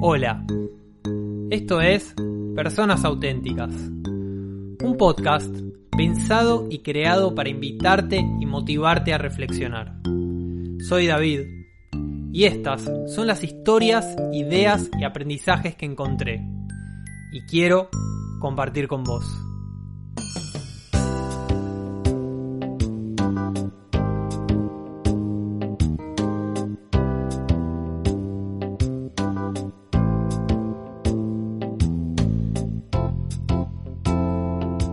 Hola, esto es Personas Auténticas, un podcast pensado y creado para invitarte y motivarte a reflexionar. Soy David y estas son las historias, ideas y aprendizajes que encontré y quiero compartir con vos.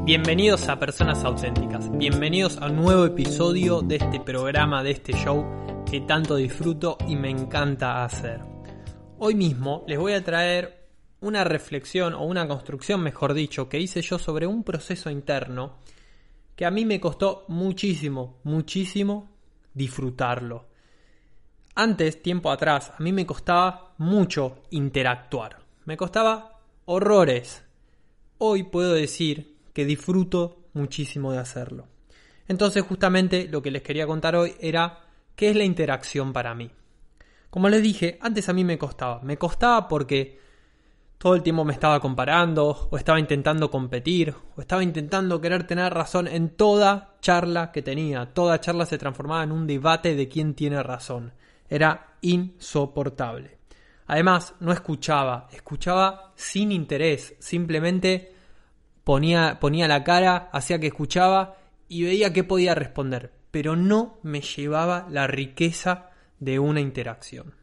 Bienvenidos a Personas Auténticas, bienvenidos a un nuevo episodio de este programa, de este show que tanto disfruto y me encanta hacer. Hoy mismo les voy a traer una reflexión o una construcción, mejor dicho, que hice yo sobre un proceso interno que a mí me costó muchísimo, muchísimo disfrutarlo. Antes, tiempo atrás, a mí me costaba mucho interactuar. Me costaba horrores. Hoy puedo decir que disfruto muchísimo de hacerlo. Entonces justamente lo que les quería contar hoy era qué es la interacción para mí. Como les dije, antes a mí me costaba. Me costaba porque todo el tiempo me estaba comparando, o estaba intentando competir, o estaba intentando querer tener razón en toda charla que tenía. Toda charla se transformaba en un debate de quién tiene razón. Era insoportable. Además, no escuchaba, escuchaba sin interés, simplemente ponía, ponía la cara, hacía que escuchaba y veía qué podía responder, pero no me llevaba la riqueza de una interacción.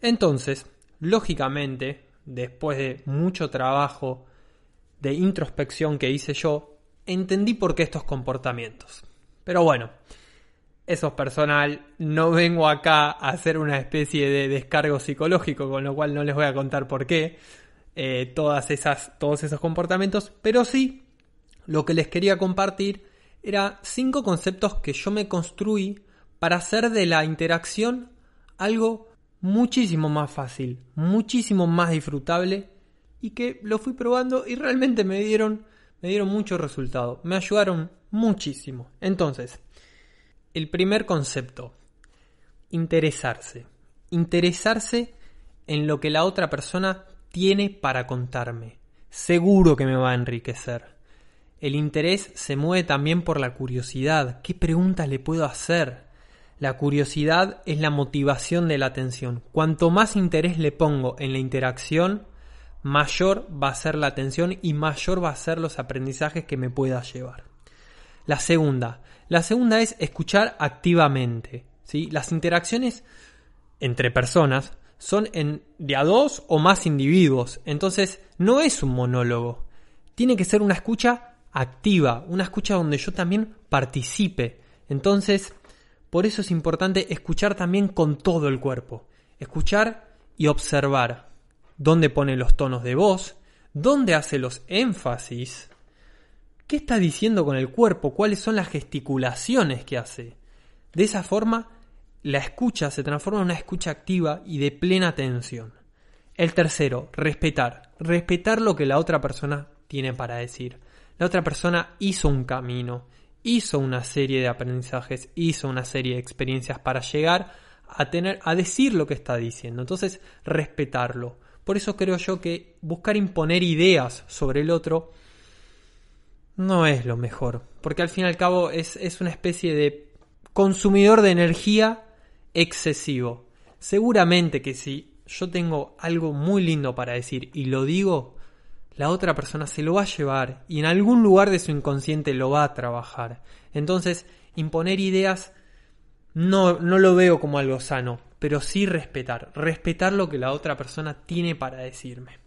Entonces, lógicamente, después de mucho trabajo de introspección que hice yo, entendí por qué estos comportamientos. Pero bueno, eso es personal, no vengo acá a hacer una especie de descargo psicológico, con lo cual no les voy a contar por qué, eh, todas esas, todos esos comportamientos, pero sí lo que les quería compartir era cinco conceptos que yo me construí para hacer de la interacción algo muchísimo más fácil, muchísimo más disfrutable y que lo fui probando y realmente me dieron, me dieron mucho resultado, me ayudaron muchísimo. Entonces, el primer concepto, interesarse. Interesarse en lo que la otra persona tiene para contarme. Seguro que me va a enriquecer. El interés se mueve también por la curiosidad. ¿Qué preguntas le puedo hacer? La curiosidad es la motivación de la atención. Cuanto más interés le pongo en la interacción, mayor va a ser la atención y mayor va a ser los aprendizajes que me pueda llevar. La segunda. La segunda es escuchar activamente. ¿sí? Las interacciones entre personas son en, de a dos o más individuos. Entonces, no es un monólogo. Tiene que ser una escucha activa, una escucha donde yo también participe. Entonces, por eso es importante escuchar también con todo el cuerpo. Escuchar y observar dónde pone los tonos de voz, dónde hace los énfasis, qué está diciendo con el cuerpo, cuáles son las gesticulaciones que hace. De esa forma la escucha se transforma en una escucha activa y de plena atención. El tercero, respetar. Respetar lo que la otra persona tiene para decir. La otra persona hizo un camino, hizo una serie de aprendizajes, hizo una serie de experiencias para llegar a tener a decir lo que está diciendo. Entonces, respetarlo. Por eso creo yo que buscar imponer ideas sobre el otro no es lo mejor, porque al fin y al cabo es, es una especie de consumidor de energía excesivo. Seguramente que si yo tengo algo muy lindo para decir y lo digo, la otra persona se lo va a llevar y en algún lugar de su inconsciente lo va a trabajar. Entonces, imponer ideas no, no lo veo como algo sano, pero sí respetar, respetar lo que la otra persona tiene para decirme.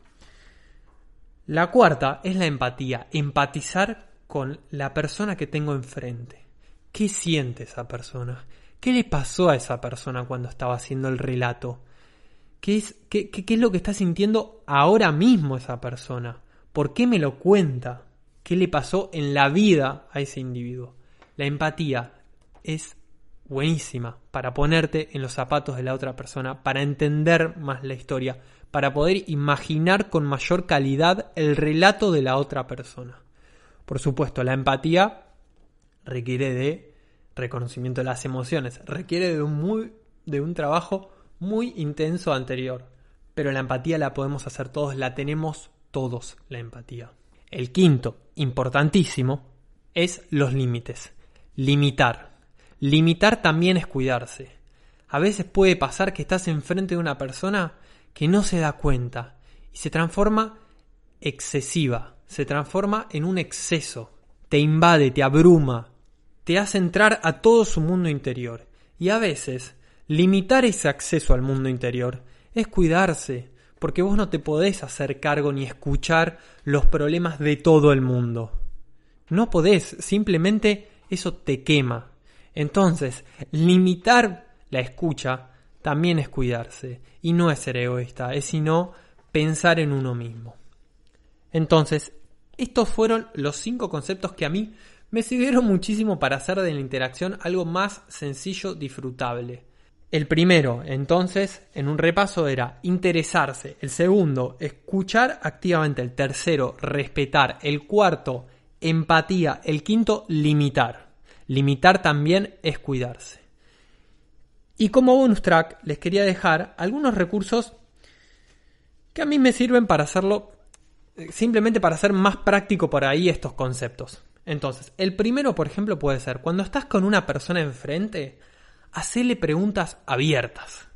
La cuarta es la empatía, empatizar con la persona que tengo enfrente. ¿Qué siente esa persona? ¿Qué le pasó a esa persona cuando estaba haciendo el relato? ¿Qué es, qué, qué, es lo que está sintiendo ahora mismo esa persona? ¿Por qué me lo cuenta? ¿Qué le pasó en la vida a ese individuo? La empatía es buenísima para ponerte en los zapatos de la otra persona, para entender más la historia, para poder imaginar con mayor calidad el relato de la otra persona. Por supuesto, la empatía requiere de reconocimiento de las emociones, requiere de un, muy, de un trabajo muy intenso anterior, pero la empatía la podemos hacer todos, la tenemos todos, la empatía. El quinto, importantísimo, es los límites. Limitar. Limitar también es cuidarse. A veces puede pasar que estás enfrente de una persona que no se da cuenta y se transforma excesiva, se transforma en un exceso, te invade, te abruma, te hace entrar a todo su mundo interior. Y a veces, limitar ese acceso al mundo interior es cuidarse, porque vos no te podés hacer cargo ni escuchar los problemas de todo el mundo. No podés, simplemente eso te quema. Entonces, limitar la escucha también es cuidarse, y no es ser egoísta, es sino pensar en uno mismo. Entonces, estos fueron los cinco conceptos que a mí me sirvieron muchísimo para hacer de la interacción algo más sencillo, disfrutable. El primero, entonces, en un repaso era interesarse. El segundo, escuchar activamente. El tercero, respetar. El cuarto, empatía. El quinto, limitar. Limitar también es cuidarse. Y como bonus track les quería dejar algunos recursos que a mí me sirven para hacerlo, eh, simplemente para hacer más práctico por ahí estos conceptos. Entonces, el primero, por ejemplo, puede ser, cuando estás con una persona enfrente, hacele preguntas abiertas.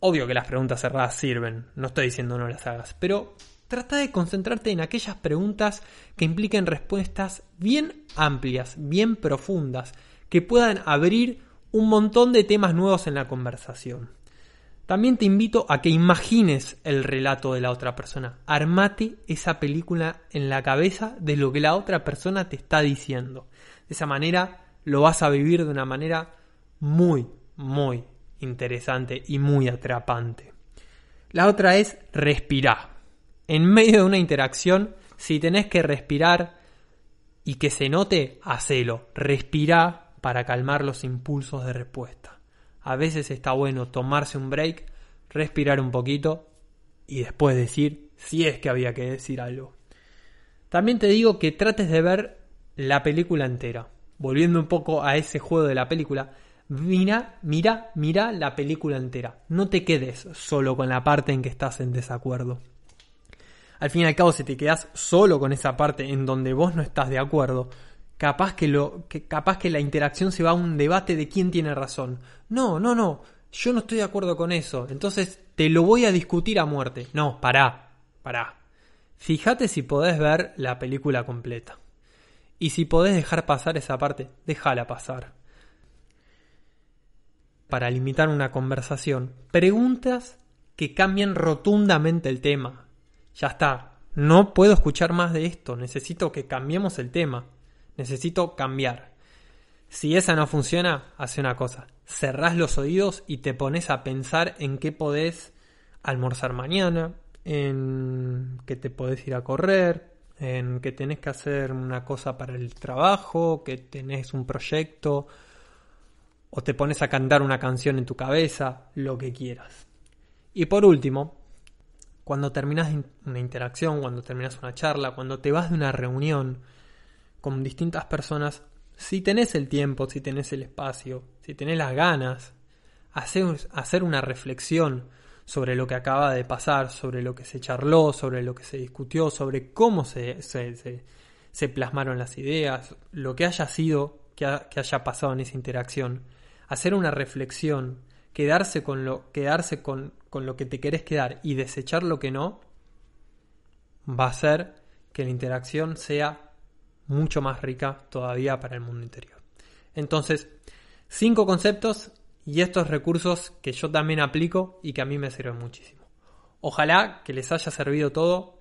Obvio que las preguntas cerradas sirven, no estoy diciendo no las hagas, pero trata de concentrarte en aquellas preguntas que impliquen respuestas bien amplias, bien profundas, que puedan abrir un montón de temas nuevos en la conversación. También te invito a que imagines el relato de la otra persona. Armate esa película en la cabeza de lo que la otra persona te está diciendo. De esa manera lo vas a vivir de una manera muy, muy interesante y muy atrapante. La otra es respirar. En medio de una interacción, si tenés que respirar y que se note, hacelo. Respira para calmar los impulsos de respuesta. A veces está bueno tomarse un break, respirar un poquito y después decir si es que había que decir algo. También te digo que trates de ver la película entera. Volviendo un poco a ese juego de la película, mira, mira, mira la película entera. No te quedes solo con la parte en que estás en desacuerdo. Al fin y al cabo, si te quedas solo con esa parte en donde vos no estás de acuerdo, capaz que, lo, que, capaz que la interacción se va a un debate de quién tiene razón. No, no, no, yo no estoy de acuerdo con eso, entonces te lo voy a discutir a muerte. No, pará, pará. Fíjate si podés ver la película completa. Y si podés dejar pasar esa parte, déjala pasar. Para limitar una conversación, preguntas que cambien rotundamente el tema. Ya está, no puedo escuchar más de esto, necesito que cambiemos el tema. Necesito cambiar. Si esa no funciona, hace una cosa. Cerrás los oídos y te pones a pensar en qué podés almorzar mañana, en que te podés ir a correr, en que tenés que hacer una cosa para el trabajo, que tenés un proyecto, o te pones a cantar una canción en tu cabeza, lo que quieras. Y por último, cuando terminas una interacción, cuando terminas una charla, cuando te vas de una reunión, con distintas personas, si tenés el tiempo, si tenés el espacio, si tenés las ganas, hacer, hacer una reflexión sobre lo que acaba de pasar, sobre lo que se charló, sobre lo que se discutió, sobre cómo se, se, plasmaron las ideas, lo que haya sido, que, que, haya pasado en esa interacción. Hacer una reflexión, quedarse con lo, quedarse con, con lo que te querés quedar y desechar lo que no, va a hacer que la interacción sea mucho más rica todavía para el mundo interior. Entonces, cinco conceptos y estos recursos que yo también aplico y que a mí me sirven muchísimo. Ojalá que les haya servido todo.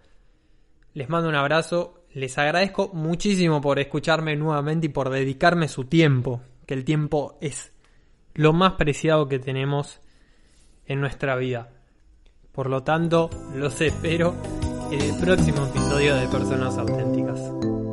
Les mando un abrazo. Les agradezco muchísimo por escucharme nuevamente y por dedicarme su tiempo, que el tiempo es lo más preciado que tenemos en nuestra vida. Por lo tanto, los espero en el próximo episodio de Personas Auténticas.